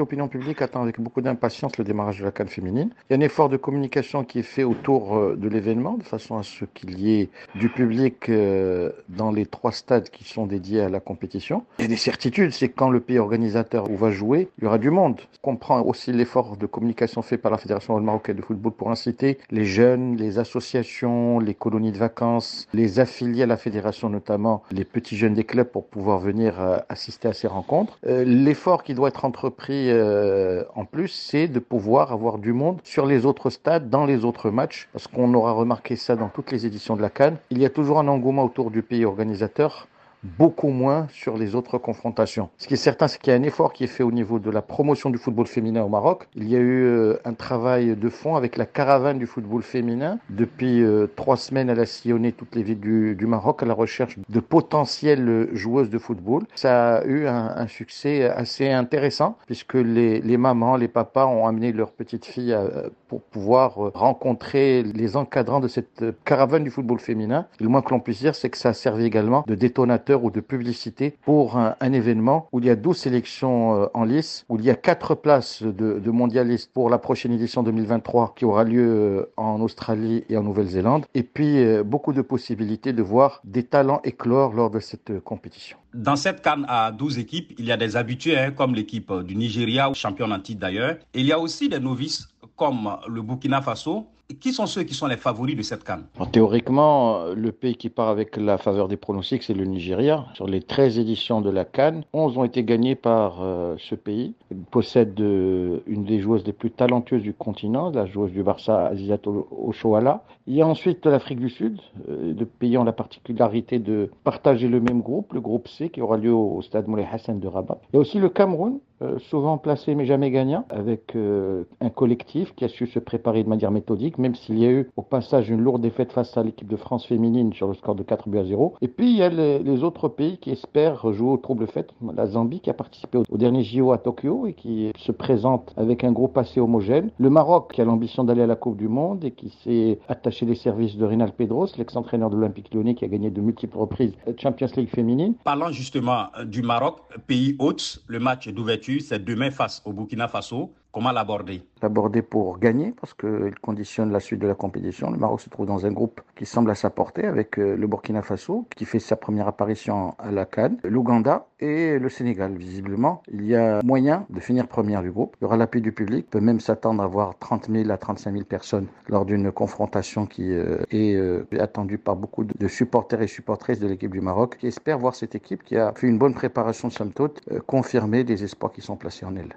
l'opinion publique attend avec beaucoup d'impatience le démarrage de la canne féminine. Il y a un effort de communication qui est fait autour euh, de l'événement, de façon à ce qu'il y ait du public euh, dans les trois stades qui sont dédiés à la compétition. Il y a des certitudes, c'est quand le pays organisateur où va jouer, il y aura du monde. On comprend aussi l'effort de communication fait par la Fédération marocaine de football pour inciter les jeunes, les associations, les colonies de vacances, les affiliés à la fédération notamment, les petits jeunes des clubs pour pouvoir venir euh, assister à ces rencontres. L'effort qui doit être entrepris euh, en plus, c'est de pouvoir avoir du monde sur les autres stades, dans les autres matchs, parce qu'on aura remarqué ça dans toutes les éditions de la Cannes. Il y a toujours un engouement autour du pays organisateur beaucoup moins sur les autres confrontations. Ce qui est certain, c'est qu'il y a un effort qui est fait au niveau de la promotion du football féminin au Maroc. Il y a eu euh, un travail de fond avec la caravane du football féminin. Depuis euh, trois semaines, elle a sillonné toutes les villes du, Maroc à la recherche de potentielles joueuses de football. Ça a eu un, succès assez intéressant puisque les, mamans, les papas ont amené leurs petites filles euh, pour pouvoir rencontrer les encadrants de cette caravane du football féminin. Le moins que l'on puisse dire, c'est que ça a servi également de détonateur ou de publicité pour un, événement où il y a 12 sélections euh, en lice, où il y a 4 places de, mondialistes pour la prochaine édition 2023 qui aura lieu euh, en Australie et en Nouvelle-Zélande, et puis euh, beaucoup de possibilités de voir des talents éclore lors de cette compétition. Dans cette canne à 12 équipes, il y a des habitués hein, comme l'équipe du Nigeria, champion en titre d'ailleurs, il y a aussi des novices comme le Burkina Faso qui sont ceux qui sont les favoris de cette canne? Théoriquement, le pays qui part avec la faveur des pronostics, c'est le Nigeria. Sur les 13 éditions de la canne, 11 ont été gagnées par euh, ce pays. Il possède euh, une des joueuses les plus talentueuses du continent, la joueuse du Barça, Azizat Ochoala. Il y a ensuite l'Afrique du Sud, euh, le pays ont la particularité de partager le même groupe, le groupe C, qui aura lieu au stade Moulay Hassan de Rabat. Il y a aussi le Cameroun, euh, souvent placé mais jamais gagnant, avec euh, un collectif qui a su se préparer de manière méthodique, même s'il y a eu au passage une lourde défaite face à l'équipe de France féminine sur le score de 4 buts à 0. Et puis il y a les, autres pays qui espèrent jouer au trouble fête. La Zambie qui a participé au, dernier JO à Tokyo et qui se présente avec un groupe assez homogène. Le Maroc qui a l'ambition d'aller à la Coupe du Monde et qui s'est attaché les services de Rinal Pedros, l'ex-entraîneur de l'Olympique lyonnais qui a gagné de multiples reprises la Champions League féminine. Parlant justement du Maroc, pays hôte, le match d'ouverture c'est demain face au Burkina Faso. Comment l'aborder? L'aborder pour gagner, parce qu'il conditionne la suite de la compétition. Le Maroc se trouve dans un groupe qui semble à sa portée, avec le Burkina Faso, qui fait sa première apparition à la Cannes, l'Ouganda et le Sénégal. Visiblement, il y a moyen de finir première du groupe. Il y aura l'appui du public, peut même s'attendre à voir 30 000 à 35 000 personnes lors d'une confrontation qui est attendue par beaucoup de supporters et supportrices de l'équipe du Maroc, qui espèrent voir cette équipe qui a fait une bonne préparation somme toute, confirmer des espoirs qui sont placés en elle.